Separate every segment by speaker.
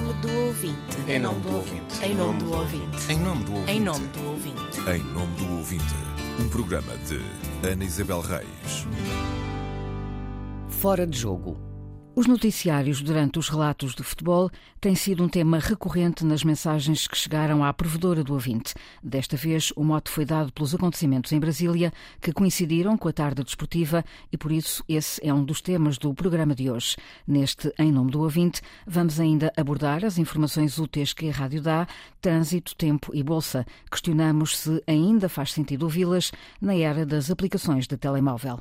Speaker 1: nome do ouvinte.
Speaker 2: Em nome do ouvinte.
Speaker 1: Em nome do ouvinte.
Speaker 2: Em nome do ouvinte.
Speaker 1: Em nome do ouvinte.
Speaker 3: Em nome do ouvinte, um programa de Ana Isabel Reis.
Speaker 4: Fora de jogo. Os noticiários durante os relatos de futebol têm sido um tema recorrente nas mensagens que chegaram à provedora do ouvinte. Desta vez, o mote foi dado pelos acontecimentos em Brasília, que coincidiram com a tarde desportiva e, por isso, esse é um dos temas do programa de hoje. Neste Em Nome do Ouvinte, vamos ainda abordar as informações úteis que a rádio dá, trânsito, tempo e bolsa. Questionamos se ainda faz sentido ouvi-las na era das aplicações de telemóvel.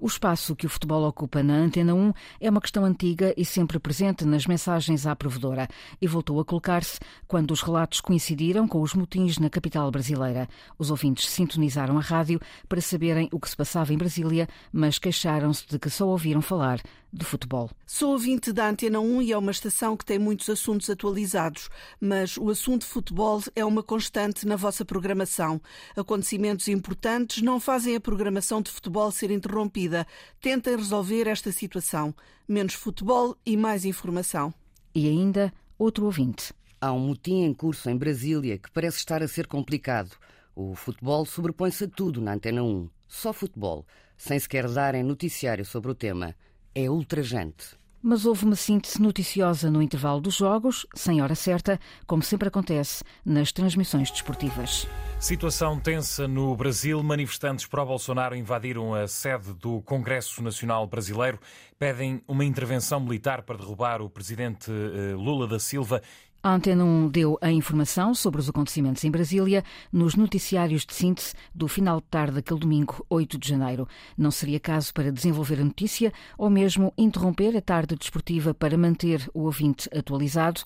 Speaker 4: O espaço que o futebol ocupa na Antena 1 é uma questão antiga e sempre presente nas mensagens à provedora e voltou a colocar-se quando os relatos coincidiram com os motins na capital brasileira. Os ouvintes sintonizaram a rádio para saberem o que se passava em Brasília, mas queixaram-se de que só ouviram falar de futebol.
Speaker 5: Sou ouvinte da Antena 1 e é uma estação que tem muitos assuntos atualizados, mas o assunto futebol é uma constante na vossa programação. Acontecimentos importantes não fazem a programação de futebol ser interrompida. Tentem resolver esta situação. Menos futebol e mais informação.
Speaker 4: E ainda outro ouvinte.
Speaker 6: Há um motim em curso em Brasília que parece estar a ser complicado. O futebol sobrepõe-se a tudo na Antena 1. Só futebol, sem sequer darem noticiário sobre o tema é ultrajante.
Speaker 4: Mas houve uma síntese noticiosa no intervalo dos jogos, sem hora certa, como sempre acontece nas transmissões desportivas.
Speaker 7: Situação tensa no Brasil. Manifestantes pró-Bolsonaro invadiram a sede do Congresso Nacional Brasileiro. Pedem uma intervenção militar para derrubar o presidente eh, Lula da Silva
Speaker 4: a Antena 1 deu a informação sobre os acontecimentos em Brasília nos noticiários de síntese do final de tarde daquele domingo, 8 de janeiro. Não seria caso para desenvolver a notícia ou mesmo interromper a tarde desportiva para manter o ouvinte atualizado?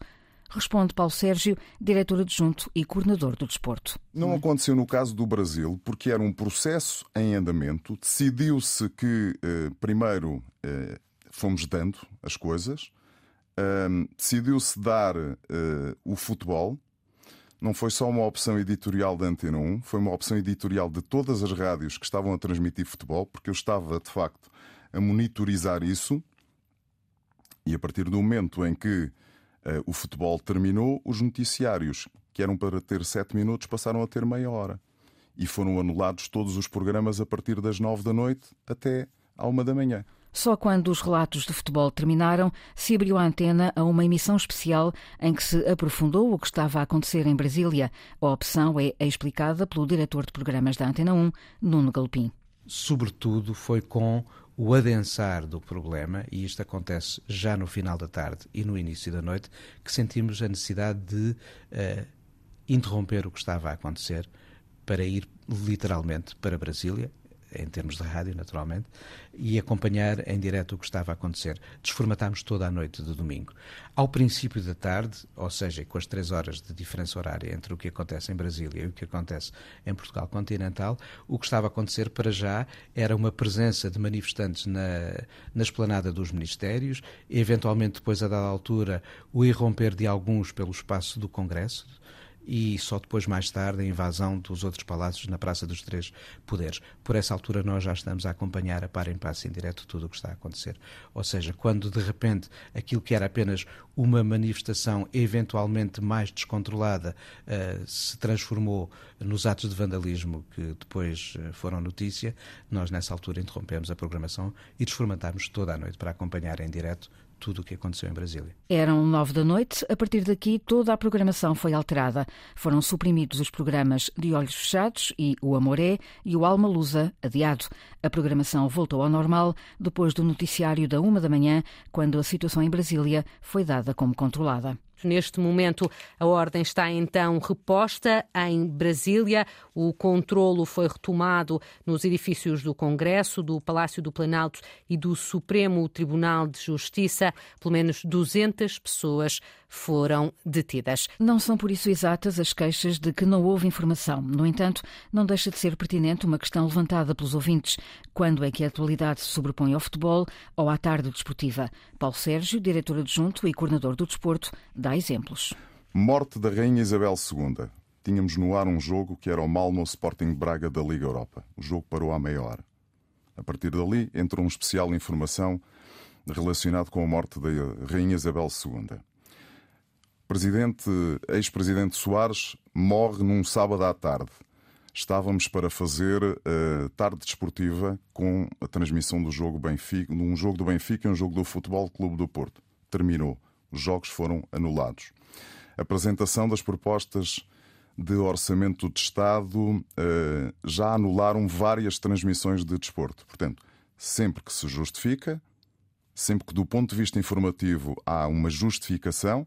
Speaker 4: Responde Paulo Sérgio, diretor adjunto e coordenador do desporto.
Speaker 8: Não aconteceu no caso do Brasil, porque era um processo em andamento. Decidiu-se que, eh, primeiro, eh, fomos dando as coisas decidiu-se dar uh, o futebol. Não foi só uma opção editorial da Antena 1, foi uma opção editorial de todas as rádios que estavam a transmitir futebol, porque eu estava, de facto, a monitorizar isso. E a partir do momento em que uh, o futebol terminou, os noticiários, que eram para ter sete minutos, passaram a ter meia hora. E foram anulados todos os programas a partir das nove da noite até à uma da manhã.
Speaker 4: Só quando os relatos de futebol terminaram, se abriu a antena a uma emissão especial em que se aprofundou o que estava a acontecer em Brasília. A opção é explicada pelo diretor de programas da Antena 1, Nuno Galpim.
Speaker 9: Sobretudo foi com o adensar do problema, e isto acontece já no final da tarde e no início da noite, que sentimos a necessidade de uh, interromper o que estava a acontecer para ir literalmente para Brasília, em termos de rádio, naturalmente, e acompanhar em direto o que estava a acontecer. Desformatámos toda a noite de domingo. Ao princípio da tarde, ou seja, com as três horas de diferença horária entre o que acontece em Brasília e o que acontece em Portugal continental, o que estava a acontecer para já era uma presença de manifestantes na, na esplanada dos ministérios, eventualmente depois, a dada altura, o irromper de alguns pelo espaço do Congresso, e só depois, mais tarde, a invasão dos outros palácios na Praça dos Três Poderes. Por essa altura, nós já estamos a acompanhar a par em passo em direto tudo o que está a acontecer. Ou seja, quando de repente aquilo que era apenas uma manifestação eventualmente mais descontrolada uh, se transformou nos atos de vandalismo que depois uh, foram notícia, nós nessa altura interrompemos a programação e desformatámos toda a noite para acompanhar em direto tudo o que aconteceu em Brasília.
Speaker 4: Eram nove da noite. A partir daqui, toda a programação foi alterada. Foram suprimidos os programas De Olhos Fechados e O Amoré e o Alma Lusa, adiado. A programação voltou ao normal depois do noticiário da uma da manhã, quando a situação em Brasília foi dada como controlada.
Speaker 1: Neste momento, a ordem está então reposta em Brasília. O controlo foi retomado nos edifícios do Congresso, do Palácio do Planalto e do Supremo Tribunal de Justiça. Pelo menos 200 pessoas foram detidas.
Speaker 4: Não são por isso exatas as queixas de que não houve informação. No entanto, não deixa de ser pertinente uma questão levantada pelos ouvintes: quando é que a atualidade se sobrepõe ao futebol ou à tarde desportiva? Paulo Sérgio, diretor adjunto e coordenador do desporto, dá exemplos.
Speaker 8: Morte da Rainha Isabel II. Tínhamos no ar um jogo que era o Malmo Sporting Braga da Liga Europa. O jogo parou à meia hora. A partir dali entrou um especial informação relacionado com a morte da Rainha Isabel II. Presidente, ex-presidente Soares morre num sábado à tarde. Estávamos para fazer uh, tarde desportiva com a transmissão do jogo Benfica, um jogo do Benfica e um jogo do Futebol Clube do Porto. Terminou. Os jogos foram anulados. apresentação das propostas de orçamento de Estado uh, já anularam várias transmissões de desporto. Portanto, sempre que se justifica, sempre que do ponto de vista informativo há uma justificação,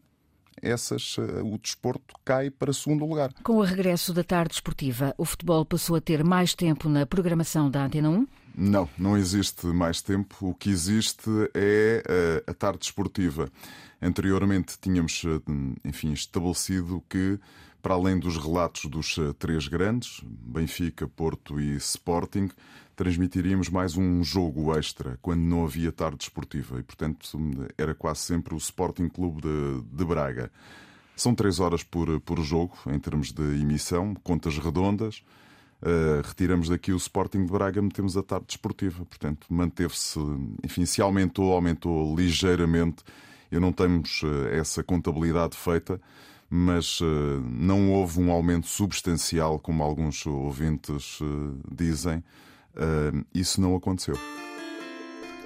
Speaker 8: essas, eh, o desporto cai para segundo lugar.
Speaker 4: Com o regresso da tarde esportiva, o futebol passou a ter mais tempo na programação da Antena 1?
Speaker 8: Não, não existe mais tempo. O que existe é eh, a tarde esportiva. Anteriormente tínhamos, enfim, estabelecido que para além dos relatos dos eh, três grandes, Benfica, Porto e Sporting, transmitiríamos mais um jogo extra quando não havia tarde esportiva e, portanto, era quase sempre o Sporting Clube de, de Braga. São três horas por, por jogo em termos de emissão, contas redondas. Uh, retiramos daqui o Sporting de Braga, metemos a tarde desportiva. Portanto, manteve-se, enfim, se aumentou, aumentou ligeiramente. Eu não temos uh, essa contabilidade feita, mas uh, não houve um aumento substancial, como alguns ouvintes uh, dizem. Uh, isso não aconteceu.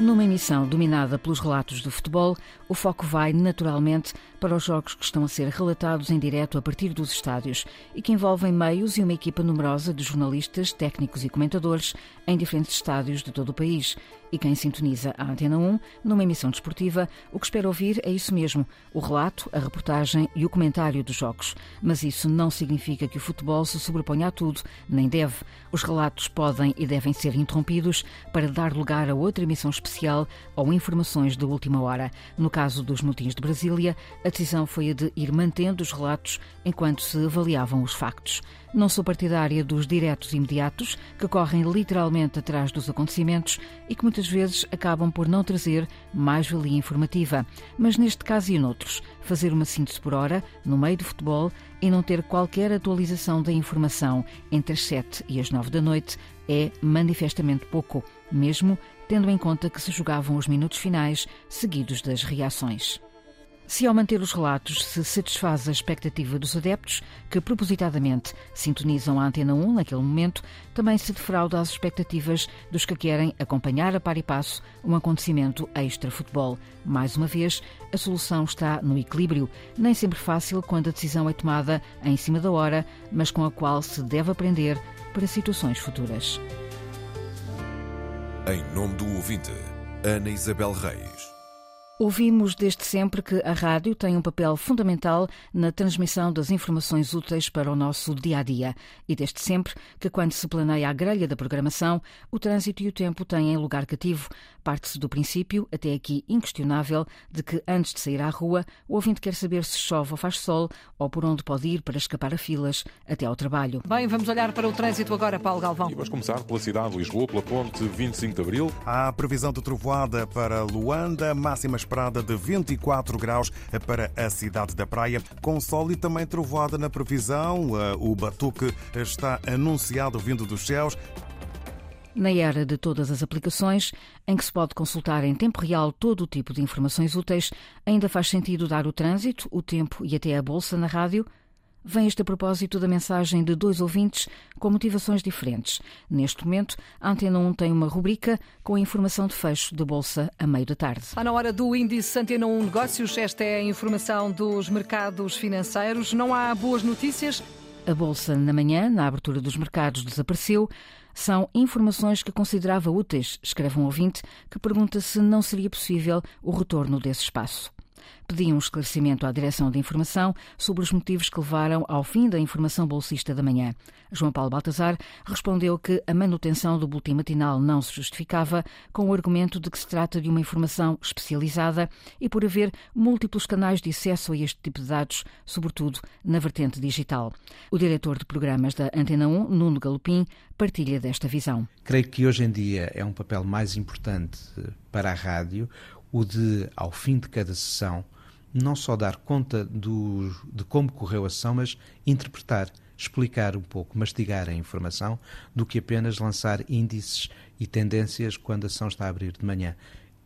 Speaker 4: Numa emissão dominada pelos relatos do futebol, o foco vai, naturalmente, para os jogos que estão a ser relatados em direto a partir dos estádios e que envolvem meios e uma equipa numerosa de jornalistas, técnicos e comentadores em diferentes estádios de todo o país. E quem sintoniza a Antena 1, numa emissão desportiva, o que espera ouvir é isso mesmo: o relato, a reportagem e o comentário dos jogos. Mas isso não significa que o futebol se sobreponha a tudo, nem deve. Os relatos podem e devem ser interrompidos para dar lugar a outra emissão especial ou informações de última hora. No caso dos motins de Brasília, a decisão foi a de ir mantendo os relatos enquanto se avaliavam os factos. Não sou partidária dos diretos imediatos, que correm literalmente atrás dos acontecimentos e que muitas vezes acabam por não trazer mais valia informativa. Mas neste caso e noutros, fazer uma síntese por hora, no meio do futebol, e não ter qualquer atualização da informação entre as 7 e as 9 da noite é manifestamente pouco, mesmo tendo em conta que se jogavam os minutos finais seguidos das reações. Se ao manter os relatos se satisfaz a expectativa dos adeptos, que propositadamente sintonizam a Antena 1 naquele momento, também se defrauda as expectativas dos que querem acompanhar a par e passo um acontecimento extra-futebol. Mais uma vez, a solução está no equilíbrio, nem sempre fácil quando a decisão é tomada em cima da hora, mas com a qual se deve aprender para situações futuras.
Speaker 3: Em nome do ouvinte, Ana Isabel Reis.
Speaker 4: Ouvimos desde sempre que a rádio tem um papel fundamental na transmissão das informações úteis para o nosso dia a dia. E desde sempre que, quando se planeia a grelha da programação, o trânsito e o tempo têm lugar cativo. Parte-se do princípio, até aqui inquestionável, de que antes de sair à rua, o ouvinte quer saber se chove ou faz sol ou por onde pode ir para escapar a filas até ao trabalho.
Speaker 1: Bem, vamos olhar para o trânsito agora, Paulo Galvão.
Speaker 2: E vamos começar pela cidade de Lisboa, pela ponte 25 de Abril.
Speaker 10: Há previsão de trovoada para Luanda, máximas esperada de 24 graus para a cidade da Praia, com sol e também trovoada na previsão. O batuque está anunciado vindo dos céus.
Speaker 4: Na era de todas as aplicações, em que se pode consultar em tempo real todo o tipo de informações úteis, ainda faz sentido dar o trânsito, o tempo e até a bolsa na rádio? Vem este a propósito da mensagem de dois ouvintes com motivações diferentes. Neste momento, a Antena 1 tem uma rubrica com a informação de fecho da Bolsa a meio da tarde.
Speaker 1: Está na hora do índice Antena 1 Negócios. Esta é a informação dos mercados financeiros. Não há boas notícias?
Speaker 4: A Bolsa, na manhã, na abertura dos mercados, desapareceu. São informações que considerava úteis, escreve um ouvinte, que pergunta se não seria possível o retorno desse espaço pediam um esclarecimento à Direção de Informação sobre os motivos que levaram ao fim da informação bolsista da manhã. João Paulo Baltazar respondeu que a manutenção do boletim matinal não se justificava com o argumento de que se trata de uma informação especializada e por haver múltiplos canais de acesso a este tipo de dados, sobretudo na vertente digital. O diretor de programas da Antena 1, Nuno Galopim, partilha desta visão.
Speaker 9: Creio que hoje em dia é um papel mais importante para a rádio o de, ao fim de cada sessão, não só dar conta do, de como correu a sessão, mas interpretar, explicar um pouco, mastigar a informação, do que apenas lançar índices e tendências quando a sessão está a abrir de manhã.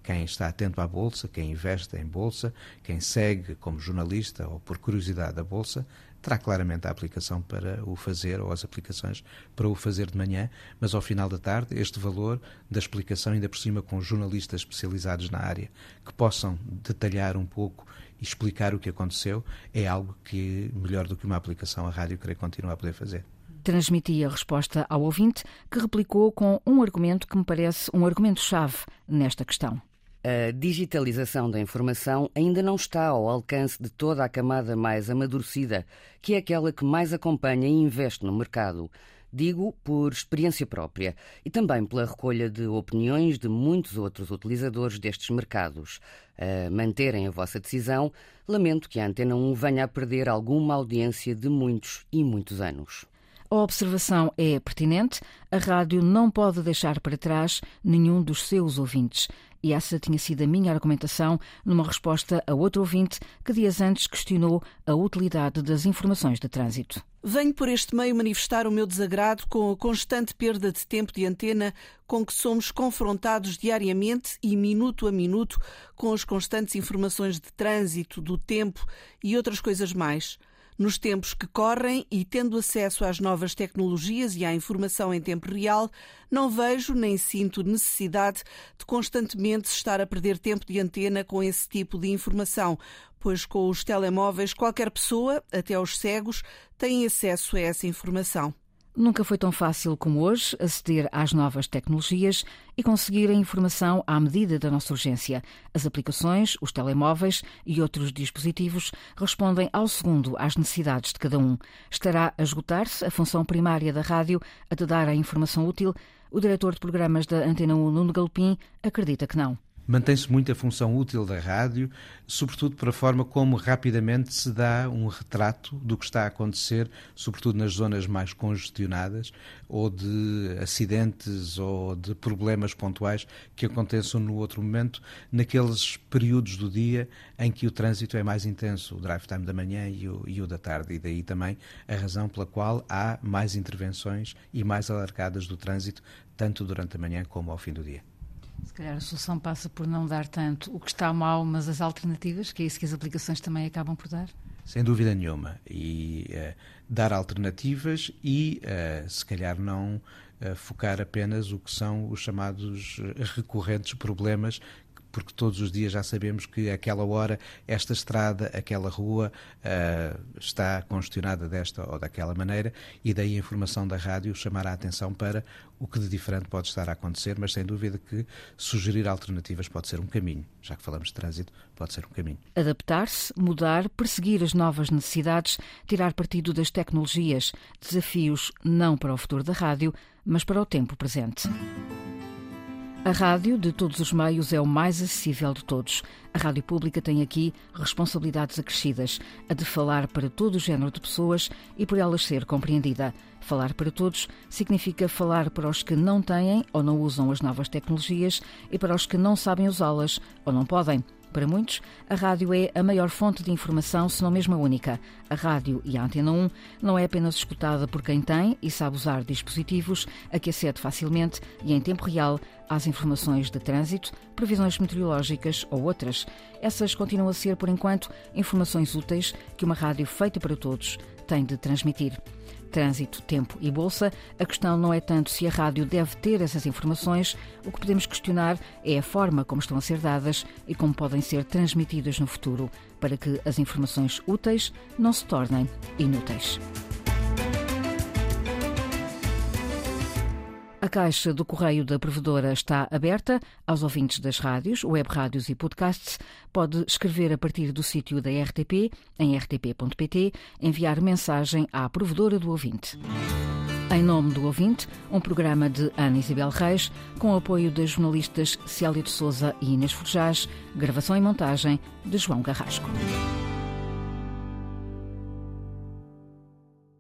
Speaker 9: Quem está atento à Bolsa, quem investe em Bolsa, quem segue como jornalista ou por curiosidade a Bolsa, terá claramente a aplicação para o fazer ou as aplicações para o fazer de manhã, mas ao final da tarde este valor da explicação, ainda por cima com jornalistas especializados na área, que possam detalhar um pouco e explicar o que aconteceu, é algo que, melhor do que uma aplicação, a rádio creio continuar a poder fazer
Speaker 4: transmitia a resposta ao ouvinte, que replicou com um argumento que me parece um argumento-chave nesta questão.
Speaker 6: A digitalização da informação ainda não está ao alcance de toda a camada mais amadurecida, que é aquela que mais acompanha e investe no mercado. Digo por experiência própria e também pela recolha de opiniões de muitos outros utilizadores destes mercados. A manterem a vossa decisão, lamento que a Antena 1 venha a perder alguma audiência de muitos e muitos anos.
Speaker 4: A observação é pertinente. A rádio não pode deixar para trás nenhum dos seus ouvintes. E essa tinha sido a minha argumentação numa resposta a outro ouvinte que dias antes questionou a utilidade das informações de trânsito.
Speaker 5: Venho por este meio manifestar o meu desagrado com a constante perda de tempo de antena com que somos confrontados diariamente e minuto a minuto com as constantes informações de trânsito, do tempo e outras coisas mais. Nos tempos que correm e tendo acesso às novas tecnologias e à informação em tempo real, não vejo nem sinto necessidade de constantemente estar a perder tempo de antena com esse tipo de informação, pois com os telemóveis qualquer pessoa, até os cegos, tem acesso a essa informação.
Speaker 4: Nunca foi tão fácil como hoje aceder às novas tecnologias e conseguir a informação à medida da nossa urgência. As aplicações, os telemóveis e outros dispositivos respondem ao segundo às necessidades de cada um. Estará a esgotar-se a função primária da rádio a te dar a informação útil? O diretor de programas da Antena 1, Nuno Galpim, acredita que não.
Speaker 9: Mantém-se muito a função útil da rádio, sobretudo para a forma como rapidamente se dá um retrato do que está a acontecer, sobretudo nas zonas mais congestionadas, ou de acidentes ou de problemas pontuais que aconteçam no outro momento, naqueles períodos do dia em que o trânsito é mais intenso, o drive time da manhã e o, e o da tarde. E daí também a razão pela qual há mais intervenções e mais alargadas do trânsito, tanto durante a manhã como ao fim do dia.
Speaker 4: Se calhar a solução passa por não dar tanto o que está mal, mas as alternativas, que é isso que as aplicações também acabam por dar?
Speaker 9: Sem dúvida nenhuma. E uh, dar alternativas e, uh, se calhar, não uh, focar apenas o que são os chamados recorrentes problemas porque todos os dias já sabemos que aquela hora, esta estrada, aquela rua uh, está congestionada desta ou daquela maneira, e daí a informação da rádio chamará a atenção para o que de diferente pode estar a acontecer, mas sem dúvida que sugerir alternativas pode ser um caminho. Já que falamos de trânsito, pode ser um caminho.
Speaker 4: Adaptar-se, mudar, perseguir as novas necessidades, tirar partido das tecnologias, desafios não para o futuro da rádio, mas para o tempo presente. A rádio, de todos os meios, é o mais acessível de todos. A rádio pública tem aqui responsabilidades acrescidas, a de falar para todo o género de pessoas e por elas ser compreendida. Falar para todos significa falar para os que não têm ou não usam as novas tecnologias e para os que não sabem usá-las ou não podem. Para muitos, a rádio é a maior fonte de informação, se não mesmo a única. A rádio e a Antena 1 não é apenas escutada por quem tem e sabe usar dispositivos a que acede facilmente e em tempo real às informações de trânsito, previsões meteorológicas ou outras. Essas continuam a ser, por enquanto, informações úteis que uma rádio feita para todos tem de transmitir trânsito, tempo e bolsa, a questão não é tanto se a rádio deve ter essas informações, o que podemos questionar é a forma como estão a ser dadas e como podem ser transmitidas no futuro, para que as informações úteis não se tornem inúteis. A caixa do correio da provedora está aberta aos ouvintes das rádios, web rádios e podcasts. Pode escrever a partir do sítio da RTP, em rtp.pt, enviar mensagem à provedora do ouvinte. Em nome do ouvinte, um programa de Ana Isabel Reis, com apoio das jornalistas Célia de Souza e Inês Forjás, gravação e montagem de João Carrasco.